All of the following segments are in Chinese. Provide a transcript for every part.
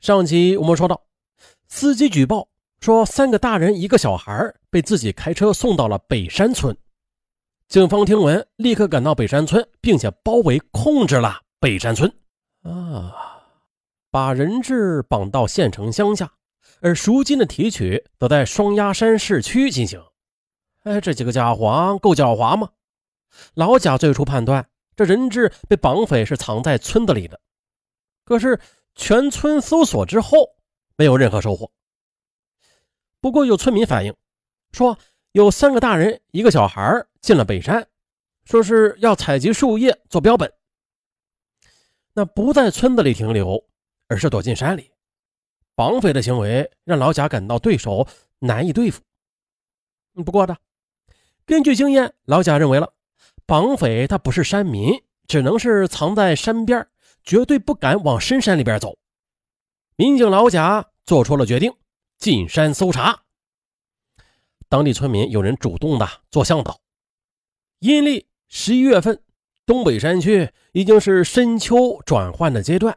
上集我们说到，司机举报说三个大人一个小孩被自己开车送到了北山村。警方听闻，立刻赶到北山村，并且包围控制了北山村。啊，把人质绑到县城乡下，而赎金的提取则在双鸭山市区进行。哎，这几个家伙够狡猾吗？老贾最初判断，这人质被绑匪是藏在村子里的。可是全村搜索之后，没有任何收获。不过有村民反映说，有三个大人一个小孩进了北山，说是要采集树叶做标本。那不在村子里停留，而是躲进山里。绑匪的行为让老贾感到对手难以对付。不过呢。根据经验，老贾认为了，绑匪他不是山民，只能是藏在山边，绝对不敢往深山里边走。民警老贾做出了决定，进山搜查。当地村民有人主动的做向导。阴历十一月份，东北山区已经是深秋转换的阶段，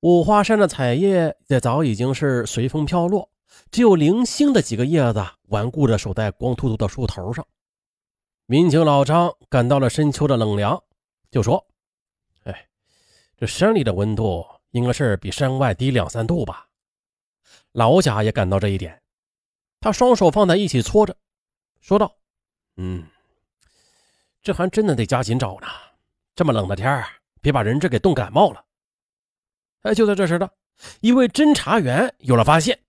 五花山的彩叶也早已经是随风飘落，只有零星的几个叶子顽固的守在光秃秃的树头上。民警老张感到了深秋的冷凉，就说：“，这山里的温度应该是比山外低两三度吧？”老贾也感到这一点，他双手放在一起搓着，说道：“嗯，这还真的得加紧找呢。这么冷的天别把人质给冻感冒了。”哎，就在这时呢，一位侦查员有了发现，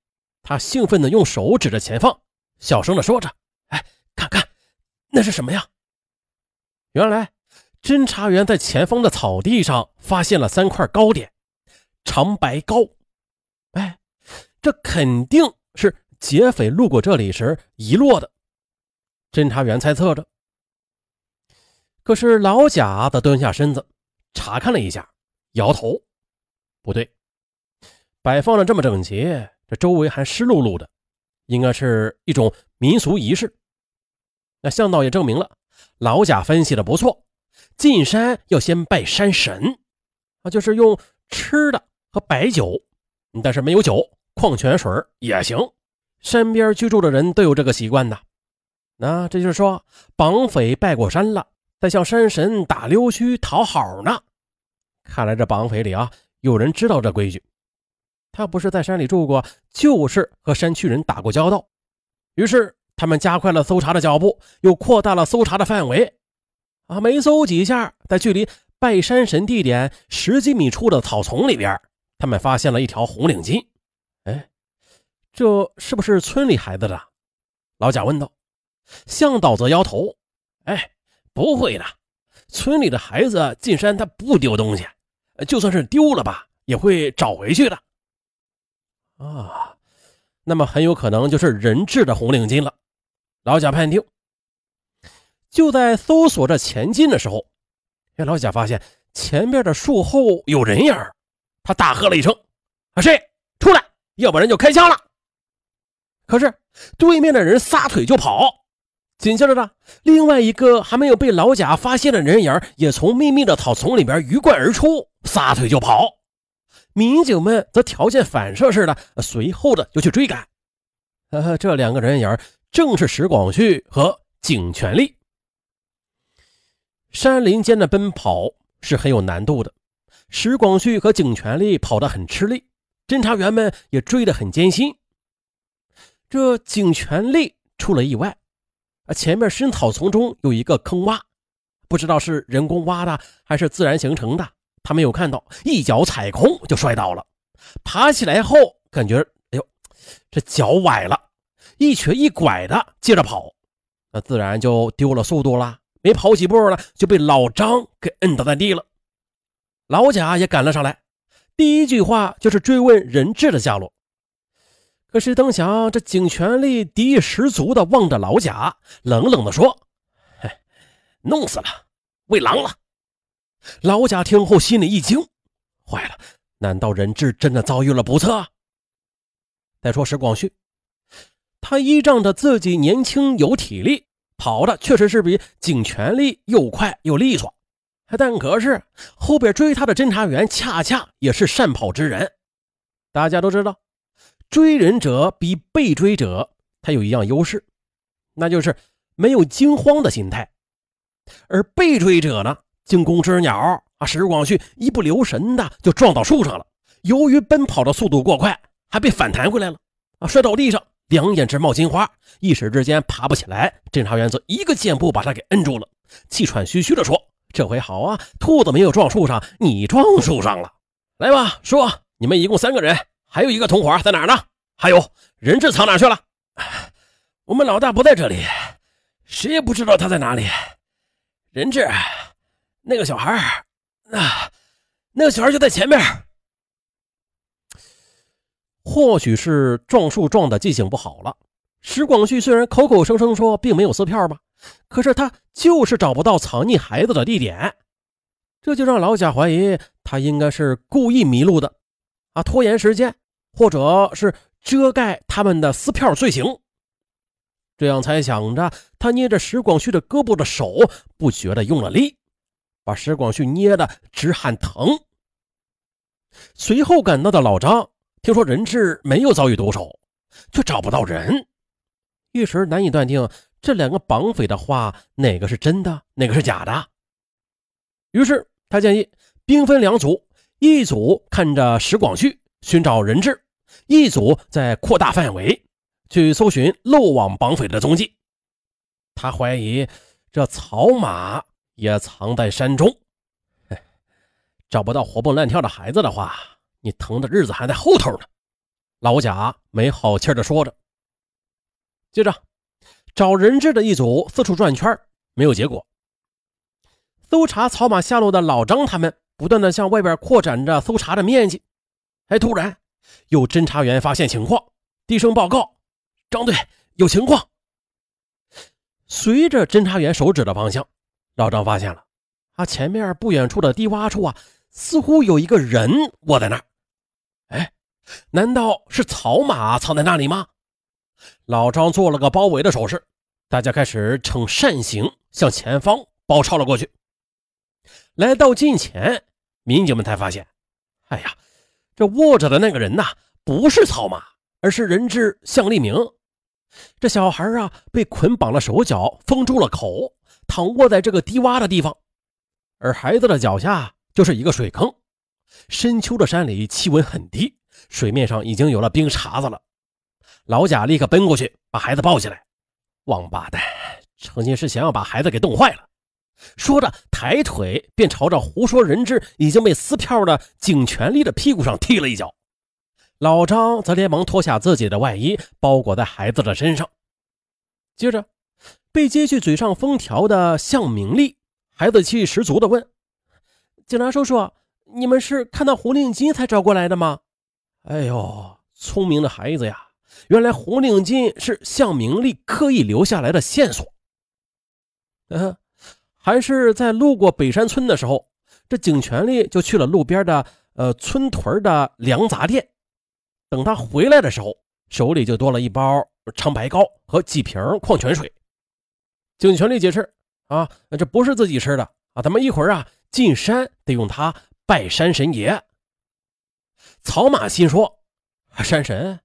他兴奋地用手指着前方，小声地说着：“哎，看看。”那是什么呀？原来，侦查员在前方的草地上发现了三块糕点，长白糕。哎，这肯定是劫匪路过这里时遗落的。侦查员猜测着。可是老贾则蹲下身子查看了一下，摇头：“不对，摆放的这么整齐，这周围还湿漉漉的，应该是一种民俗仪式。”那向导也证明了，老贾分析的不错。进山要先拜山神，啊，就是用吃的和白酒，但是没有酒，矿泉水也行。山边居住的人都有这个习惯的。那这就是说，绑匪拜过山了，在向山神打溜须讨好呢。看来这绑匪里啊，有人知道这规矩。他不是在山里住过，就是和山区人打过交道。于是。他们加快了搜查的脚步，又扩大了搜查的范围。啊，没搜几下，在距离拜山神地点十几米处的草丛里边，他们发现了一条红领巾。哎，这是不是村里孩子的？老贾问道。向导则摇头：“哎，不会的，村里的孩子进山他不丢东西，就算是丢了吧，也会找回去的。”啊，那么很有可能就是人质的红领巾了。老贾判定，就在搜索着前进的时候，哎，老贾发现前边的树后有人影他大喝了一声：“啊，谁出来？要不然就开枪了！”可是对面的人撒腿就跑，紧接着呢，另外一个还没有被老贾发现的人影也从密密的草丛里边鱼贯而出，撒腿就跑。民警们则条件反射似的随后的就去追赶。呃，这两个人影正是石广旭和景全力。山林间的奔跑是很有难度的，石广旭和景全力跑得很吃力，侦查员们也追得很艰辛。这景全力出了意外，啊，前面深草丛中有一个坑洼，不知道是人工挖的还是自然形成的，他没有看到，一脚踩空就摔倒了。爬起来后，感觉哎呦，这脚崴了。一瘸一拐的接着跑，那自然就丢了速度了。没跑几步呢，就被老张给摁倒在地了。老贾也赶了上来，第一句话就是追问人质的下落。可是邓想，这警全力敌意十足的望着老贾，冷冷的说：“嘿，弄死了，喂狼了。”老贾听后心里一惊，坏了，难道人质真的遭遇了不测？再说石广旭。他依仗着自己年轻有体力，跑的确实是比景全力又快又利索。但可是后边追他的侦查员恰恰也是善跑之人。大家都知道，追人者比被追者他有一样优势，那就是没有惊慌的心态。而被追者呢，惊弓之鸟啊，石广旭一不留神的就撞到树上了。由于奔跑的速度过快，还被反弹回来了啊，摔到地上，两眼直冒金花，一时之间爬不起来。侦查员则一个箭步把他给摁住了，气喘吁吁地说：“这回好啊，兔子没有撞树上，你撞树上了。来吧，说，你们一共三个人，还有一个同伙在哪儿呢？还有人质藏哪去了？我们老大不在这里，谁也不知道他在哪里。人质，那个小孩那那个小孩就在前面。”或许是撞树撞的记性不好了，石广旭虽然口口声声说并没有撕票吧，可是他就是找不到藏匿孩子的地点，这就让老贾怀疑他应该是故意迷路的，啊，拖延时间，或者是遮盖他们的撕票罪行。这样猜想着，他捏着石广旭的胳膊的手不觉得用了力，把石广旭捏得直喊疼。随后赶到的老张。听说人质没有遭遇毒手，却找不到人，一时难以断定这两个绑匪的话哪个是真的，哪个是假的。于是他建议兵分两组，一组看着石广旭寻找人质，一组在扩大范围去搜寻漏网绑匪的踪迹。他怀疑这草马也藏在山中，找不到活蹦乱跳的孩子的话。你疼的日子还在后头呢，老贾没好气的说着。接着，找人质的一组四处转圈，没有结果。搜查草马下落的老张他们不断的向外边扩展着搜查的面积。哎，突然有侦查员发现情况，低声报告：“张队有情况。”随着侦查员手指的方向，老张发现了啊，前面不远处的低洼处啊，似乎有一个人卧在那儿。难道是草马藏在那里吗？老张做了个包围的手势，大家开始呈扇形向前方包抄了过去。来到近前，民警们才发现，哎呀，这卧着的那个人呐，不是草马，而是人质向立明。这小孩啊，被捆绑了手脚，封住了口，躺卧在这个低洼的地方，而孩子的脚下就是一个水坑。深秋的山里气温很低，水面上已经有了冰碴子了。老贾立刻奔过去，把孩子抱起来。王八蛋，成心是想要把孩子给冻坏了。说着，抬腿便朝着胡说人质已经被撕票的景全力的屁股上踢了一脚。老张则连忙脱下自己的外衣，包裹在孩子的身上。接着，被揭去嘴上封条的向明丽，孩子气十足地问：“警察叔叔。”你们是看到红领巾才找过来的吗？哎呦，聪明的孩子呀！原来红领巾是向明丽刻意留下来的线索。嗯，还是在路过北山村的时候，这景全力就去了路边的呃村屯的粮杂店。等他回来的时候，手里就多了一包长白膏和几瓶矿泉水。景全力解释啊，这不是自己吃的啊，咱们一会儿啊进山得用它。拜山神爷，草马心说：“山神，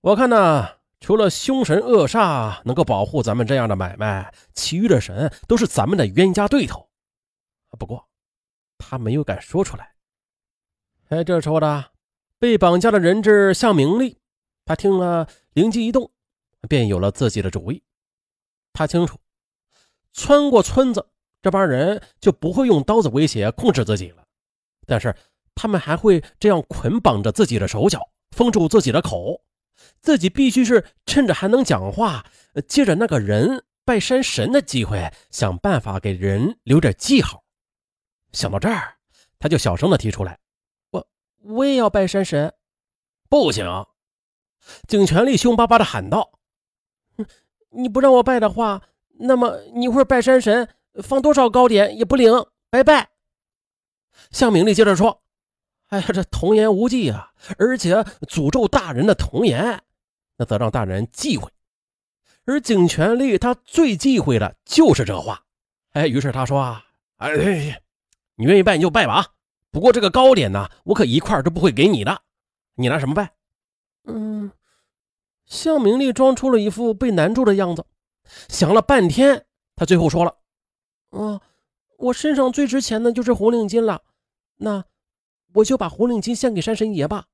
我看呢，除了凶神恶煞能够保护咱们这样的买卖，其余的神都是咱们的冤家对头。不过，他没有敢说出来。”哎，这时候的被绑架的人质向明丽，他听了灵机一动，便有了自己的主意。他清楚，穿过村子。这帮人就不会用刀子威胁控制自己了，但是他们还会这样捆绑着自己的手脚，封住自己的口。自己必须是趁着还能讲话，借着那个人拜山神的机会，想办法给人留点记号。想到这儿，他就小声的提出来：“我我也要拜山神。”不行！景全力凶巴巴的喊道：“你不让我拜的话，那么你一会儿拜山神。”放多少糕点也不灵，拜拜。向明丽接着说：“哎呀，这童言无忌啊！而且诅咒大人的童言，那则让大人忌讳。而景全力他最忌讳的就是这话。哎，于是他说：‘啊，哎，你愿意拜你就拜吧。不过这个糕点呢，我可一块都不会给你的，你拿什么拜？嗯，向明丽装出了一副被难住的样子，想了半天，他最后说了：“啊，我身上最值钱的就是红领巾了，那我就把红领巾献给山神爷吧。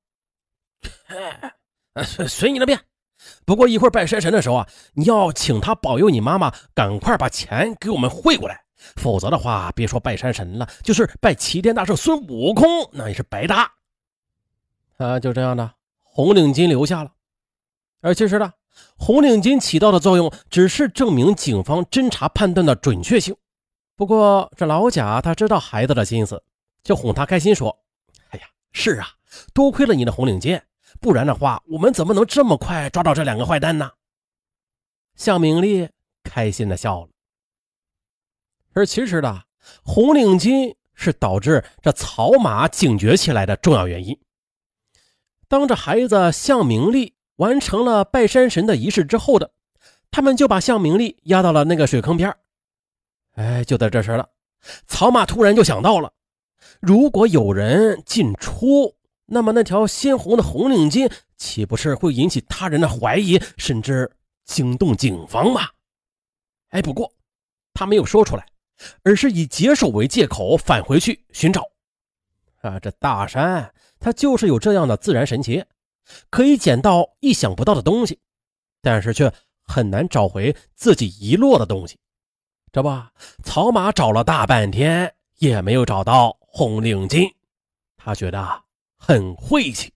”随随你的便。不过一会儿拜山神的时候啊，你要请他保佑你妈妈赶快把钱给我们汇过来，否则的话，别说拜山神了，就是拜齐天大圣孙悟空，那也是白搭。啊，就这样的，红领巾留下了。而其实呢，红领巾起到的作用只是证明警方侦查判断的准确性。不过这老贾他知道孩子的心思，就哄他开心说：“，是啊，多亏了你的红领巾。”不然的话，我们怎么能这么快抓到这两个坏蛋呢？向明丽开心的笑了。而其实呢，红领巾是导致这草马警觉起来的重要原因。当这孩子向明丽完成了拜山神的仪式之后的，他们就把向明丽压到了那个水坑边哎，就在这时了，草马突然就想到了，如果有人进出。那么那条鲜红的红领巾岂不是会引起他人的怀疑，甚至惊动警方吗？哎，不过他没有说出来，而是以解手为借口返回去寻找。啊，这大山它就是有这样的自然神奇，可以捡到意想不到的东西，但是却很难找回自己遗落的东西。这不，草马找了大半天也没有找到红领巾，他觉得。很晦气。